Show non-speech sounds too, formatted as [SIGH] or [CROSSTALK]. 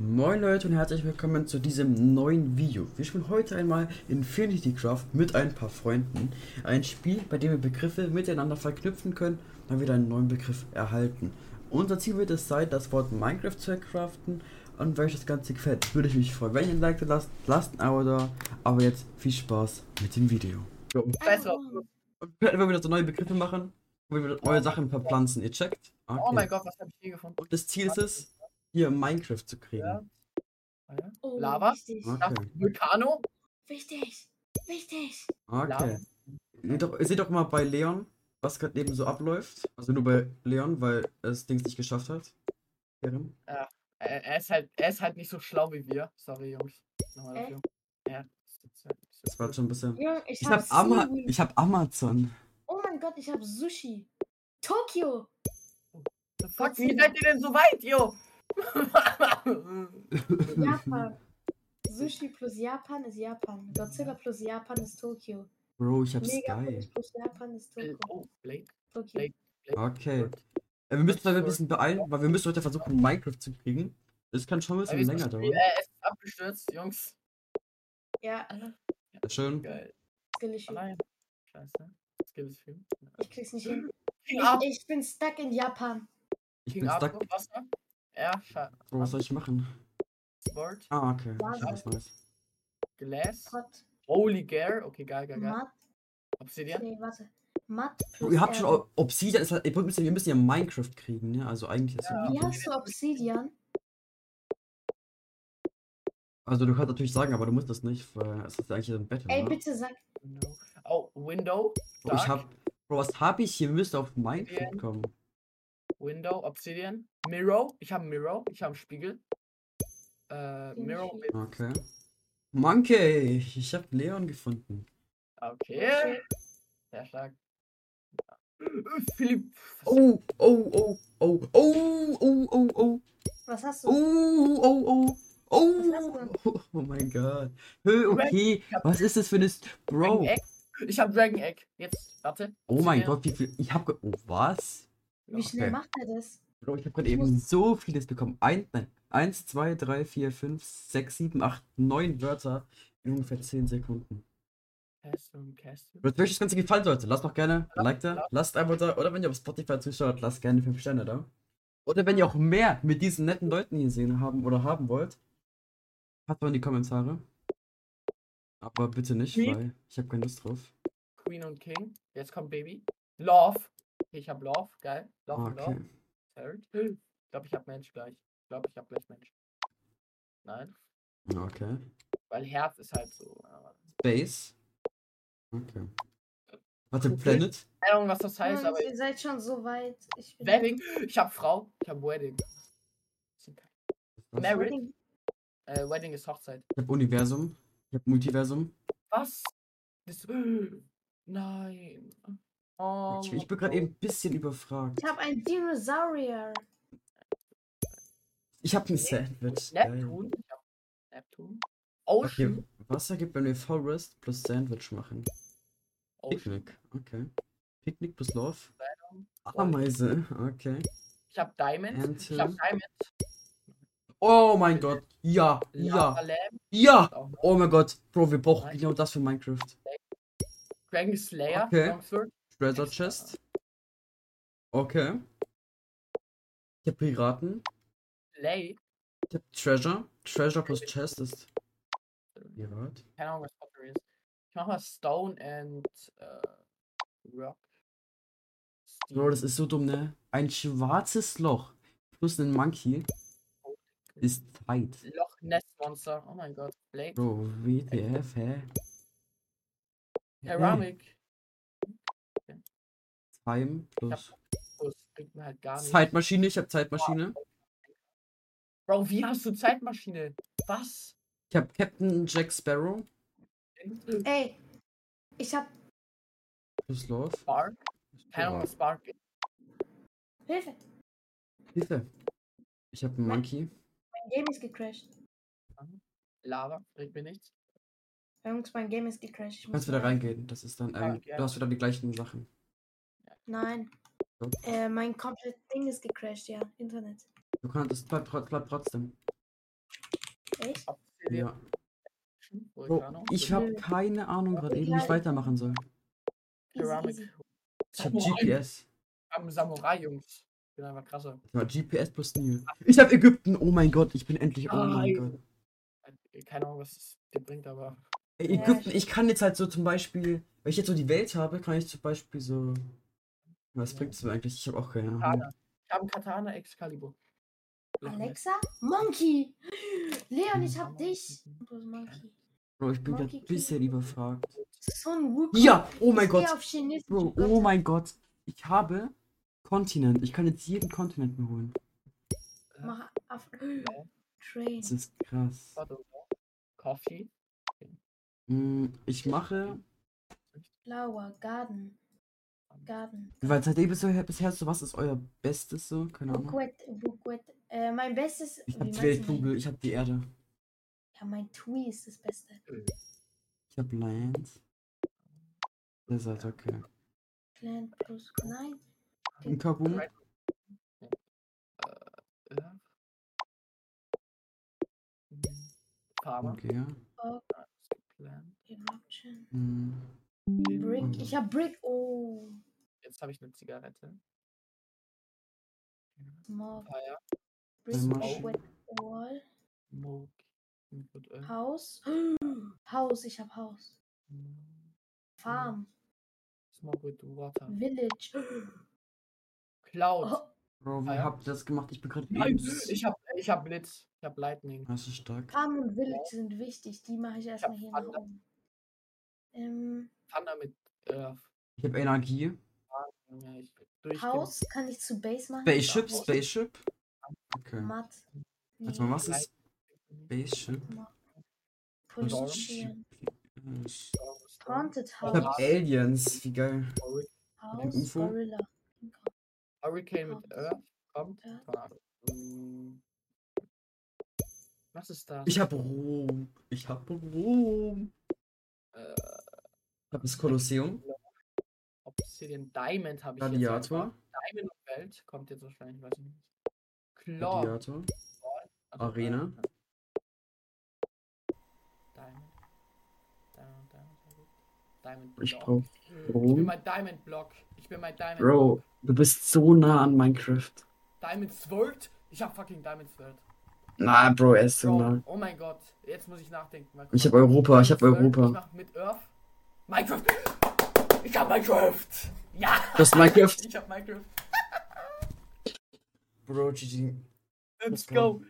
Moin Leute und herzlich willkommen zu diesem neuen Video. Wir spielen heute einmal Infinity Craft mit ein paar Freunden. Ein Spiel, bei dem wir Begriffe miteinander verknüpfen können, dann wieder einen neuen Begriff erhalten. Unser Ziel wird es sein, das Wort Minecraft zu craften und wenn euch das Ganze gefällt, würde ich mich freuen, wenn ihr ein Like da lasst, lasst ein Abo da. Aber jetzt viel Spaß mit dem Video. Jo. Und wir werden wieder so neue Begriffe machen, wo wir neue Sachen verpflanzen. Ihr checkt? Oh Okay. mein Gott, was habe ich hier gefunden? Und das Ziel ist es, hier Minecraft zu kriegen. Ja. Ah, ja. Oh, Lava? Wichtig. Okay. Vulcano? Wichtig. Wichtig. Okay. Seht doch, seht doch mal bei Leon, was gerade eben so abläuft. Also nur bei Leon, weil er das Ding nicht geschafft hat. Ehren. Er, er, ist halt, er ist halt nicht so schlau wie wir. Sorry, Jungs. Nochmal Äh? dafür. Ja, das war schon ein bisschen. Junge, ich, Ich hab hab, Ama ich hab Amazon. Oh mein Gott, ich hab Sushi. Tokio. The Fuck, wie seid ihr denn so weit, yo? Japan. Sushi plus Japan ist Japan. Godzilla plus Japan ist Tokio. Bro, ich hab Megafish Sky. plus Japan ist Tokio. oh, Blake. Tokio. Okay. Äh, wir müssen uns ein bisschen beeilen, weil wir müssen heute versuchen, Minecraft zu kriegen. Das kann schon ein bisschen jetzt länger dauern. äh, es ist abgestürzt, Jungs. Ja, Ja, schön. Geil. Allein. Scheiße. Skill ist viel. Ich krieg's nicht hin. Ich, ich bin stuck in Japan. Ich bin stuck. Wasser. Ja, schade. Bro, was soll ich machen? Sport. Ah, okay. Warte. Nice, nice. Glass. Pot. Holy Gare. Okay, geil, geil, geil. Matt. Obsidian. Nee, warte. Matt plus ihr habt schon Obsidian, ist halt, wir müssen, wir müssen ja Minecraft kriegen, ne? Also eigentlich ist Ja. ja. Wie hast du Obsidian? Also du kannst natürlich sagen, aber du musst das nicht, weil es ist ja eigentlich ein Battle. Ey, ne? bitte sag. Window. Oh, Window. Bro, ich Dark. hab. Bro, was hab ich hier? Müsste auf Minecraft Obsidian. kommen. Window, Obsidian. Mirror. Ich habe Mirror. Ich habe Spiegel. Äh, Mirror mit. Okay. Monkey! Ich hab Leon gefunden. Okay. Sehr stark. Philipp. Oh, oh, oh, oh, oh, oh, oh, oh, Was hast oh, du? oh, oh, Was hast oh, [LAUGHS] oh mein Gott. Hö, Okay, was ist das für eine. Bro. Dragon Egg. Ich habe Dragon Egg. Jetzt, warte. Oh mein. Gott, wie viel. Ich hab. ge- Oh, was? Wie schnell Okay. macht er das? Bro, ich hab gerade eben so vieles bekommen. Ein, nein. Eins, zwei, drei, vier, fünf, sechs, sieben, acht, neun Wörter in ungefähr zehn Sekunden. Castle, Castle. Wenn euch das Ganze gefallen sollte, lasst doch gerne ein Like da, lasst ein Abo da, oder wenn ihr auf Spotify zuschaut, lasst gerne 5 Sterne da. Oder wenn ihr auch mehr mit diesen netten Leuten hier sehen haben oder haben wollt, habt mal in die Kommentare. Aber bitte nicht, weil ich habe keine Lust drauf. Queen und King. Jetzt kommt Baby. Love. Okay, ich habe Love. Geil. Love und Okay. Love. Third. Ich glaube, ich habe Mensch gleich. Ich glaube, ich habe gleich Mensch. Nein. Okay. Weil Herz ist halt so. Base. Okay. Warte, Okay. Planet. Keine Ahnung, was das heißt, Jungs, aber. ihr seid schon so weit. Ich bin Wedding. Ich habe Frau. Ich habe Wedding. Was? Married. Wedding. Äh, Wedding ist Hochzeit. Ich habe Universum. Ich habe Multiversum. Was? Das, [GASPS] nein. Oh, Ich, ich bin gerade eben ein bisschen überfragt. Ich habe ein Dinosaurier. Ich habe ein. Sandwich. Neptun. Neptun. Okay, Ocean. Wasser gibt, wenn wir Forest plus Sandwich machen. Ocean. Picknick, okay. Picknick plus Love. Ameise, okay. Ich hab Diamond. Ernte. Ich hab Diamond. Oh mein Gott, ja, ja, ja. Oh mein Gott, Bro, wir brauchen genau das für Minecraft. Dragon Slayer. Okay. Treasure. Chest. Okay. Ich hab Piraten. Lay. Ich hab Treasure. Treasure plus Chest ist Pirat. Keine Ahnung, was Pottery ist. Ich mach mal Stone and äh, Rock. Bro, das ist so dumm, ne? Ein schwarzes Loch plus ein Monkey ist Zeit. Loch Ness Monster. Oh mein Gott. Blake. Bro, WTF, hä? Ceramic. Time plus halt. Zeitmaschine, ich hab Zeitmaschine. Bro, wie hast du Zeitmaschine? Was? Ich hab Captain Jack Sparrow Ey, ich hab plus Love. Spark? Keine Ahnung, was Spark ist. Hilfe. Hilfe. Ich hab einen Monkey. Mein Game ist gecrashed. Lava, bringt mir nichts. Jungs, mein Game ist gecrashed. Kannst wieder rein. reingehen. Das ist dann, ähm, ja. du hast wieder die gleichen Sachen. Nein. Doch. Äh, mein komplett Ding ist gecrashed, ja. Internet. Du kannst, es bleibt, bleibt trotzdem. Echt? Ja. Vulcano, ich habe keine Ahnung gerade eben, wie ich weitermachen soll. Ceramic. Ich habe Samurai. GPS. Am Samurai-Jungs. Ich bin einfach krasser. Ja, GPS plus Nil. Ich habe Ägypten. Oh mein Gott, ich bin endlich. Oh mein Nein. Gott. Keine Ahnung, was es dir bringt, aber. Ägypten, ich kann jetzt halt so zum Beispiel, wenn ich jetzt so die Welt habe, kann ich zum Beispiel so. Was bringt es mir eigentlich? Ich habe auch keine Ahnung. Katana. Ich habe einen Katana Excalibur. Alexa? Monkey! Leon, ich hab dich. Du bist Monkey. Bro, ich bin gerade ein bisschen überfragt. Sun Wukong. Ja, oh mein Ich geh Gott. auf Bro, oh mein Gott. Ich habe Kontinent. Ich kann jetzt jeden Kontinent mir holen. Mach Af [GASPS] Train. Das ist krass. Warte, Coffee. Hm, Ich mache. Flower. Garden. Garden. Weil seitdem bisher, bisher so, was ist euer Bestes so? Keine Ahnung. Bukwet. Bukwet. Äh, mein bestes. Ich hab die Weltkugel, ich hab die Erde. mein- Ja, mein Tui ist das Beste. Ich hab Land. Desert, okay. Plant plus. Nein. Ein. Right. Ja. Hm. Farmer. Okay. Plan. Eruption. Hm. Brick. Ich hab Brick. Oh. Jetzt habe ich eine Zigarette. Smoke. Wet Wall. Smoke. Äh, Haus. [GASPS] Haus. Ich hab Haus. Farm. Smoke with water. Village. [GASPS] Cloud. Oh, Bro, wie Ah ja. habt ihr das gemacht? Ich bin gerade übelst. [LAUGHS] ich hab, ich hab Blitz. Ich hab Lightning. Das ist stark. Farm und Village sind wichtig. Die mache ich erstmal hier nach oben. Ähm, Thunder mit Earth. Ich hab Energie. Ich. Haus kann ich zu Base machen. Spaceship, Spaceship. Okay. Matt. Warte mal, was ist Spaceship? Ich Haunted hab House. Aliens, wie geil. House. UFO? Gorilla. Hurricane mit Earth kommt. Mm. Was ist das? Ich hab Rom. Ich hab Rom. Äh, Ich hab das Kolosseum. Obsidian Diamond habe ich jetzt. Gladiator. Diamond und Welt kommt jetzt wahrscheinlich, weiß ich nicht. Claw. Gladiator. Also, Arena. Diamond. Diamond, Diamond, Diamond. Diamond Ich Block. brauch Ich bin mein Diamond Block. Ich bin mein Diamond Bro, Block. du bist so nah an Minecraft. Diamond Sword? Ich hab fucking Diamond Sword. Na, Bro, er ist so nah. oh mein Gott. Jetzt muss ich nachdenken. Ich hab Europa, ich hab Sword, Ich Europa. mach mit Earth. Minecraft. Ich hab Minecraft. Ja. Du hast Minecraft? Ich hab Minecraft. Bro, GG. Let's go.